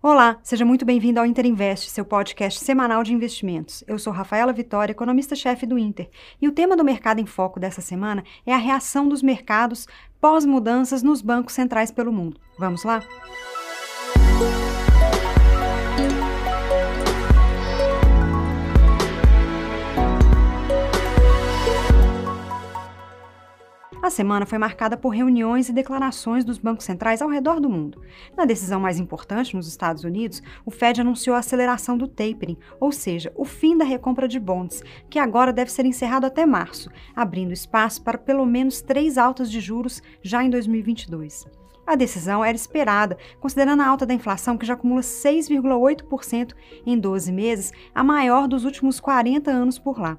Olá, seja muito bem-vindo ao Inter Invest, seu podcast semanal de investimentos. Eu sou Rafaela Vitória, economista-chefe do Inter, e o tema do Mercado em Foco dessa semana é a reação dos mercados pós-mudanças nos bancos centrais pelo mundo. Vamos lá? Música semana foi marcada por reuniões e declarações dos bancos centrais ao redor do mundo. Na decisão mais importante, nos Estados Unidos, o Fed anunciou a aceleração do tapering, ou seja, o fim da recompra de bonds, que agora deve ser encerrado até março, abrindo espaço para pelo menos três altas de juros já em 2022. A decisão era esperada, considerando a alta da inflação, que já acumula 6,8% em 12 meses, a maior dos últimos 40 anos por lá.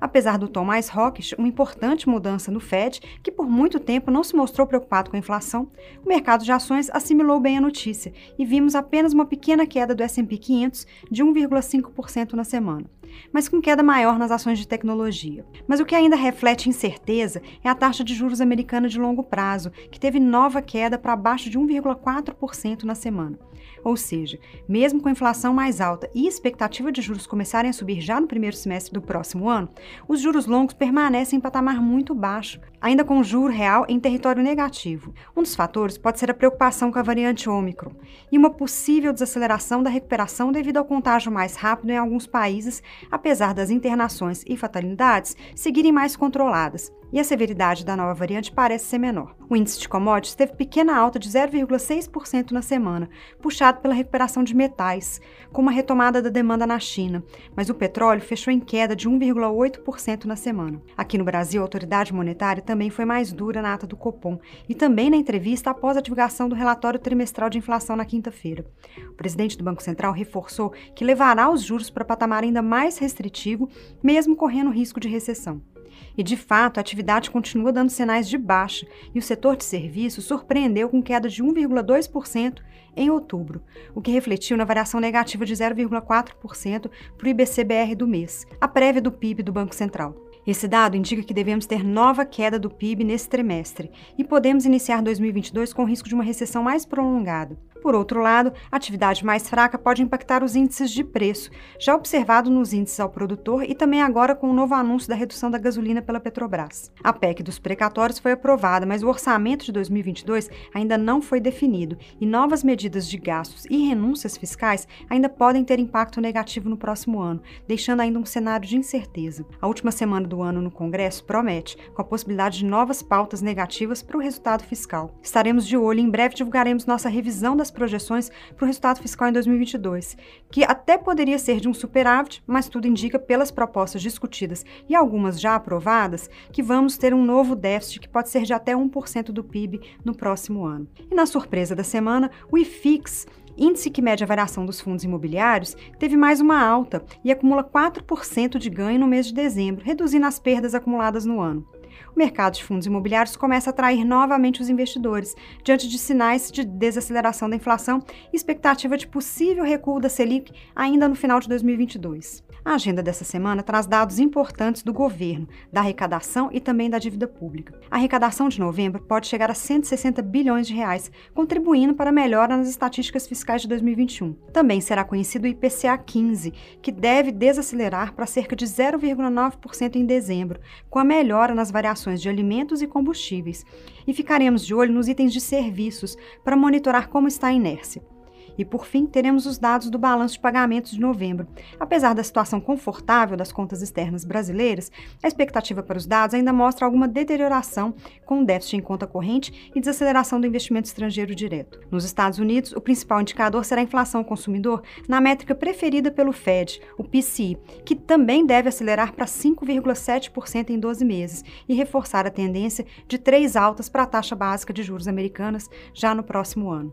Apesar do tom mais hawkish, uma importante mudança no Fed, que por muito tempo não se mostrou preocupado com a inflação, o mercado de ações assimilou bem a notícia e vimos apenas uma pequena queda do S&P 500 de 1,5% na semana mas com queda maior nas ações de tecnologia. Mas o que ainda reflete incerteza é a taxa de juros americana de longo prazo, que teve nova queda para abaixo de 1,4% na semana. Ou seja, mesmo com a inflação mais alta e expectativa de juros começarem a subir já no primeiro semestre do próximo ano, os juros longos permanecem em patamar muito baixo, ainda com o juro real em território negativo. Um dos fatores pode ser a preocupação com a variante Ômicron e uma possível desaceleração da recuperação devido ao contágio mais rápido em alguns países apesar das internações e fatalidades seguirem mais controladas, e a severidade da nova variante parece ser menor. O índice de commodities teve pequena alta de 0,6% na semana, puxado pela recuperação de metais, com uma retomada da demanda na China, mas o petróleo fechou em queda de 1,8% na semana. Aqui no Brasil, a autoridade monetária também foi mais dura na ata do Copom e também na entrevista após a divulgação do relatório trimestral de inflação na quinta-feira. O presidente do Banco Central reforçou que levará os juros para patamar ainda mais restritivo, mesmo correndo risco de recessão. E, de fato, a atividade continua dando sinais de baixa e o setor de serviços surpreendeu com queda de 1,2% em outubro, o que refletiu na variação negativa de 0,4% para o IBCBR do mês, a prévia do PIB do Banco Central. Esse dado indica que devemos ter nova queda do PIB nesse trimestre e podemos iniciar 2022 com risco de uma recessão mais prolongada. Por outro lado, a atividade mais fraca pode impactar os índices de preço, já observado nos índices ao produtor e também agora com o novo anúncio da redução da gasolina pela Petrobras. A PEC dos precatórios foi aprovada, mas o orçamento de 2022 ainda não foi definido e novas medidas de gastos e renúncias fiscais ainda podem ter impacto negativo no próximo ano, deixando ainda um cenário de incerteza. A última semana do ano no Congresso promete, com a possibilidade de novas pautas negativas para o resultado fiscal. Estaremos de olho e em breve divulgaremos nossa revisão das projeções para o resultado fiscal em 2022, que até poderia ser de um superávit, mas tudo indica pelas propostas discutidas e algumas já aprovadas que vamos ter um novo déficit que pode ser de até 1% do PIB no próximo ano. E na surpresa da semana, o IFIX índice que mede a variação dos fundos imobiliários, teve mais uma alta e acumula 4% de ganho no mês de dezembro, reduzindo as perdas acumuladas no ano o mercado de fundos imobiliários começa a atrair novamente os investidores, diante de sinais de desaceleração da inflação e expectativa de possível recuo da Selic ainda no final de 2022. A agenda dessa semana traz dados importantes do governo, da arrecadação e também da dívida pública. A arrecadação de novembro pode chegar a 160 bilhões de reais, contribuindo para a melhora nas estatísticas fiscais de 2021. Também será conhecido o IPCA 15, que deve desacelerar para cerca de 0,9% em dezembro, com a melhora nas variações de alimentos e combustíveis. E ficaremos de olho nos itens de serviços para monitorar como está a inércia. E, por fim, teremos os dados do balanço de pagamentos de novembro. Apesar da situação confortável das contas externas brasileiras, a expectativa para os dados ainda mostra alguma deterioração, com déficit em conta corrente e desaceleração do investimento estrangeiro direto. Nos Estados Unidos, o principal indicador será a inflação ao consumidor na métrica preferida pelo Fed, o PCI, que também deve acelerar para 5,7% em 12 meses e reforçar a tendência de três altas para a taxa básica de juros americanas já no próximo ano.